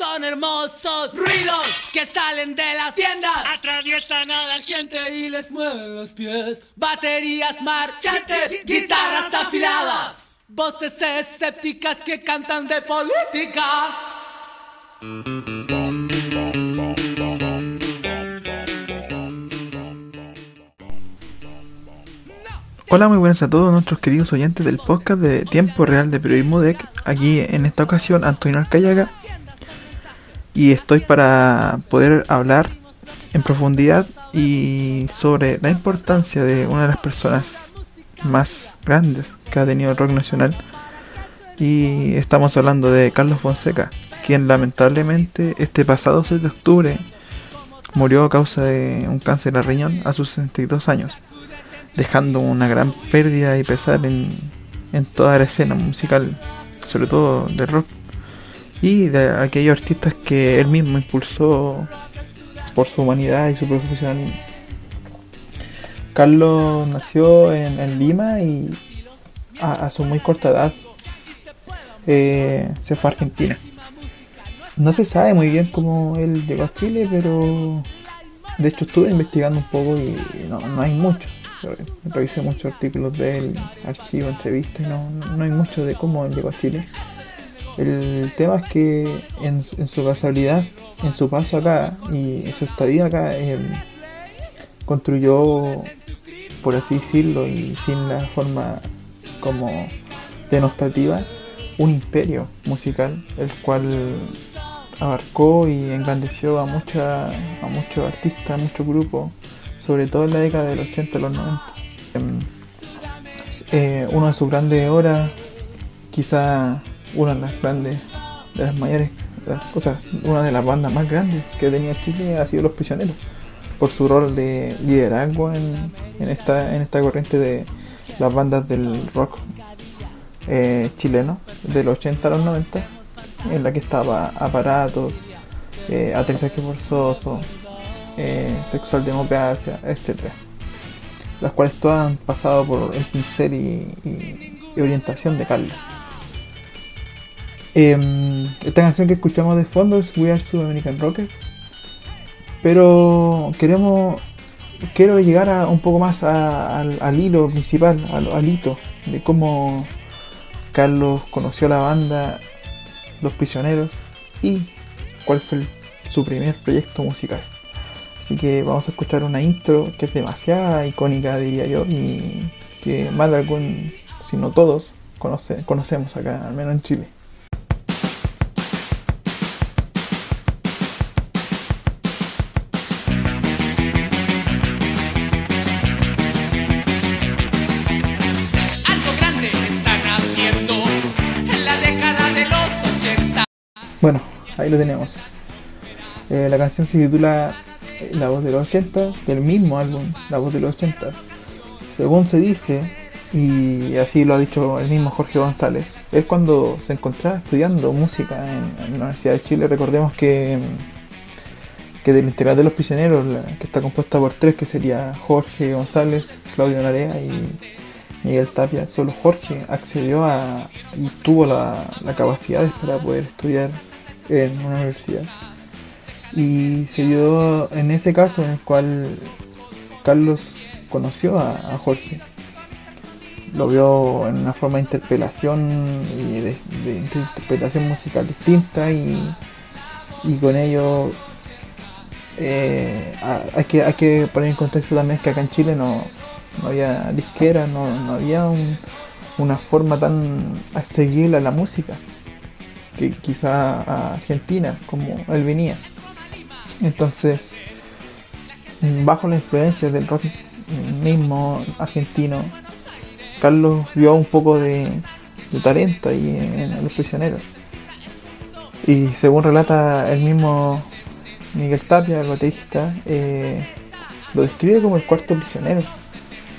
Son hermosos ruidos que salen de las tiendas. Atraviesan a la gente y les mueven los pies. Baterías marchantes, guitarras afiladas. Voces escépticas que cantan de política. Hola, muy buenas a todos nuestros queridos oyentes del podcast de Tiempo Real de Periodismo DEC. Aquí en esta ocasión Antonio Alcayaga. Y estoy para poder hablar en profundidad y sobre la importancia de una de las personas más grandes que ha tenido el rock nacional. Y estamos hablando de Carlos Fonseca, quien lamentablemente este pasado 6 de octubre murió a causa de un cáncer de riñón a sus 62 años dejando una gran pérdida y pesar en, en toda la escena musical, sobre todo de rock, y de aquellos artistas que él mismo impulsó por su humanidad y su profesionalismo. Carlos nació en, Lima y a, su muy corta edad eh, se fue a Argentina. No se sabe muy bien cómo él llegó a Chile, pero de hecho estuve investigando un poco y no, no hay mucho revisé muchos artículos de él, archivo, entrevistas, y no, no hay mucho de cómo él llegó a Chile. El tema es que en, su casualidad, en su paso acá y en su estadía acá, construyó, por así decirlo, y sin la forma como denostativa, un imperio musical, el cual abarcó y engrandeció a, mucha, a muchos artistas, a muchos grupos sobre todo en la década del 80 y los 90. Em, eh, una de sus grandes obras, quizá una de las grandes, de las mayores, cosas, una de las bandas más grandes que tenía Chile ha sido Los Prisioneros, por su rol de liderazgo en, esta, en esta corriente de las bandas del rock eh, chileno, de los 80 a los 90, en la que estaba Aparatos, eh, Aterrizaje Forzoso, eh, sexual democracia, etc. Las cuales todas han pasado por el pincel y, orientación de Carlos. Em, esta canción que escuchamos de fondo es We Are American Rocker. Pero queremos quiero llegar a, un poco más al, hilo principal, al, al, hito de cómo Carlos conoció a la banda Los Prisioneros y cuál fue su primer proyecto musical. Así que vamos a escuchar una intro que es demasiado icónica, diría yo, y que más de algún, si no todos, conocemos acá, al menos en Chile. Bueno, ahí lo tenemos. Eh, la canción se titula la voz de los 80, del mismo álbum, La voz de los 80. Según se dice, y así lo ha dicho el mismo Jorge González, es cuando se encontraba estudiando música en, la Universidad de Chile. Recordemos que, que del integral de los prisioneros, que está compuesta por tres, que sería Jorge González, Claudio Narea y Miguel Tapia, solo Jorge accedió a y tuvo la capacidad para poder estudiar en una universidad. Y se dio en ese caso en el cual Carlos conoció a, Jorge. Lo vio en una forma de interpelación y de, interpretación musical distinta y, con ello eh, hay, que, hay que poner en contexto también que acá en Chile no, había disquera, no, había una forma tan asequible a la música quizá a Argentina como él venía. Entonces, bajo la influencia del rock mismo argentino, Carlos vio un poco de, talento ahí en, Los Prisioneros. Y según relata el mismo Miguel Tapia, el baterista, eh, lo describe como el cuarto prisionero,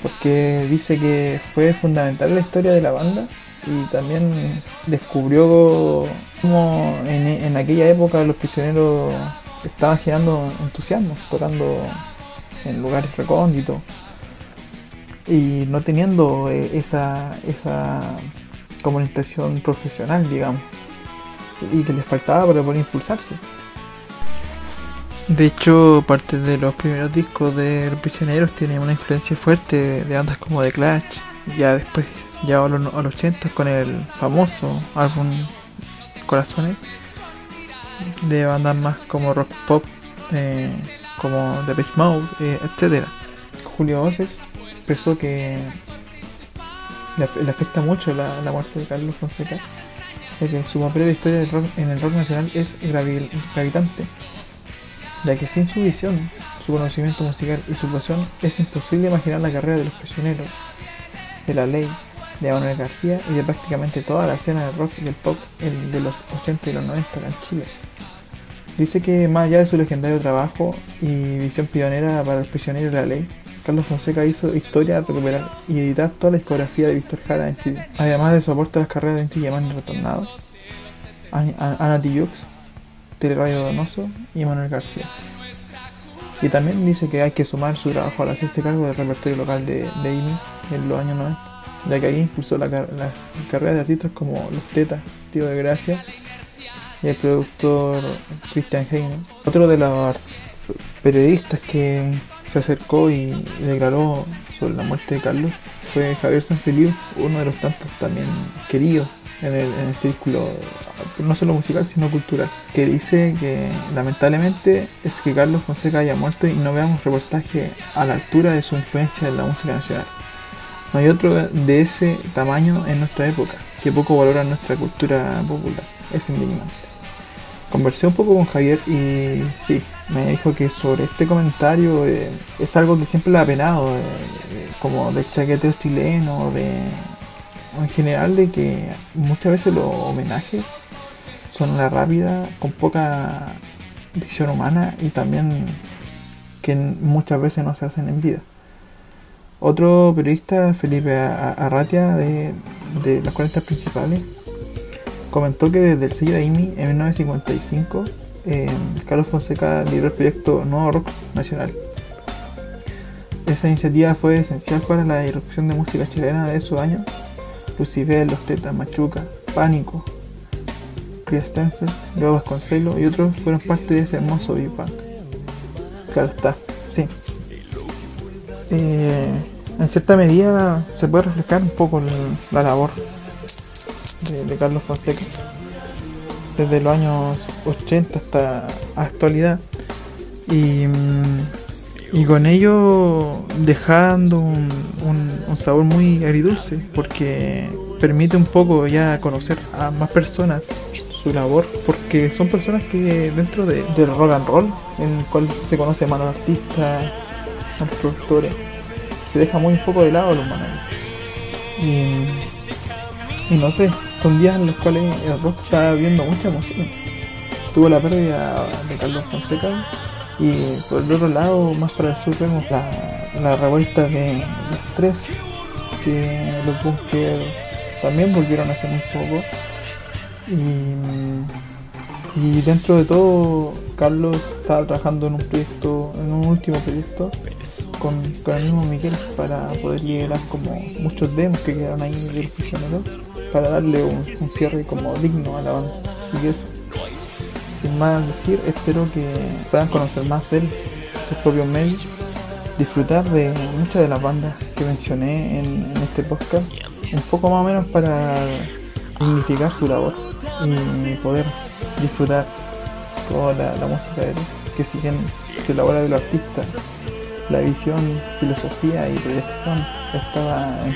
porque dice que fue fundamental en la historia de la banda y también descubrió cómo en aquella época los prisioneros estaban generando entusiasmo, tocando en lugares recónditos y no teniendo eh, esa, esa comunicación profesional, digamos. y que les faltaba para poder impulsarse. De hecho, parte de los primeros discos de Los Prisioneros tiene una influencia fuerte de bandas como The Clash, ya después, ya a los, a los 80 con el famoso álbum Corazones, de bandas más como rock pop, eh, como The Beach Mode, eh, etc. Julio Oces expresó que le, af- le afecta mucho la, muerte de Carlos Fonseca, ya que su papel de historia en el rock nacional es gravi- gravitante, ya que sin su visión, su conocimiento musical y su pasión es imposible imaginar la carrera de los prisioneros, de la ley, de Manuel García y de prácticamente toda la escena del rock y del pop el de los 80 y los 90 acá en Chile. Dice que más allá de su legendario trabajo y visión pionera para los prisioneros de la ley, Carlos Fonseca hizo historia recuperar y editar toda la discografía de Víctor Jara en Chile, además de su aporte a las carreras de Inti Yamán y Retornado, An- An- Ana Tijoux, Teleradio Donoso y Manuel García. Y también dice que hay que sumar su trabajo al hacerse cargo del repertorio local de, de en los años 90, ya que ahí impulsó la, car- la carrera de artistas como Los Tetas, Tío de Gracia y el productor Christian Heine. Otro de los periodistas que se acercó y declaró sobre la muerte de Carlos fue Javier Sanfeliu, uno de los tantos también queridos en el, en el círculo, no solo musical, sino cultural, que dice que lamentablemente es que Carlos Fonseca haya muerto y no veamos reportaje a la altura de su influencia en la música nacional. No hay otro de ese tamaño en nuestra época, que poco valora nuestra cultura popular. Es indignante. Conversé un poco con Javier y sí, me dijo que sobre este comentario eh, es algo que siempre le ha penado, eh, eh, como del chaqueteo chileno, de, en general de que muchas veces los homenajes son una rápida, con poca visión humana y también que muchas veces no se hacen en vida. Otro periodista, Felipe Arratia, de, de las 40 principales, comentó que desde el sello de IMI en 1955, eh, Carlos Fonseca lideró el proyecto Nuevo Rock Nacional. Esa iniciativa fue esencial para la irrupción de música chilena de esos años. Lucibel, Los Tetas, Machuca, Pánico, Criestense, Leo Vasconcelos y otros fueron parte de ese hermoso Big Bang. Claro está, sí. Eh, en cierta medida se puede reflejar un poco la labor de, Carlos Fonseca. Desde los años 80 hasta actualidad. Y, mm, y con ello dejando un, un- un sabor muy agridulce porque permite un poco ya conocer a más personas su labor porque son personas que dentro de- del rock and roll en el cual se conoce a los artistas a los productores se deja muy poco de lado los manuales y, no sé son días en los cuales el rock está viendo mucha emoción tuvo la pérdida de Carlos Fonseca y por el otro lado más para el sur vemos la, la revuelta de los tres que los Bunkers también volvieron hace muy poco. Y, y dentro de todo Carlos estaba trabajando en un proyecto en un último proyecto con, el mismo Miguel para poder liberar como muchos demos que quedaron ahí del prisionero para darle un, cierre como digno a la banda. Y eso sin más decir espero que puedan conocer más de él sus propios medios disfrutar de muchas de las bandas que mencioné en, este podcast un poco más o menos para dignificar su labor y poder disfrutar toda la, la música de él que si bien se elabora de los artistas la visión, filosofía y proyección estaba en.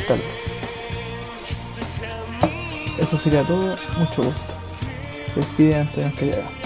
Eso sería todo, mucho gusto. Se despide Antonio Callada.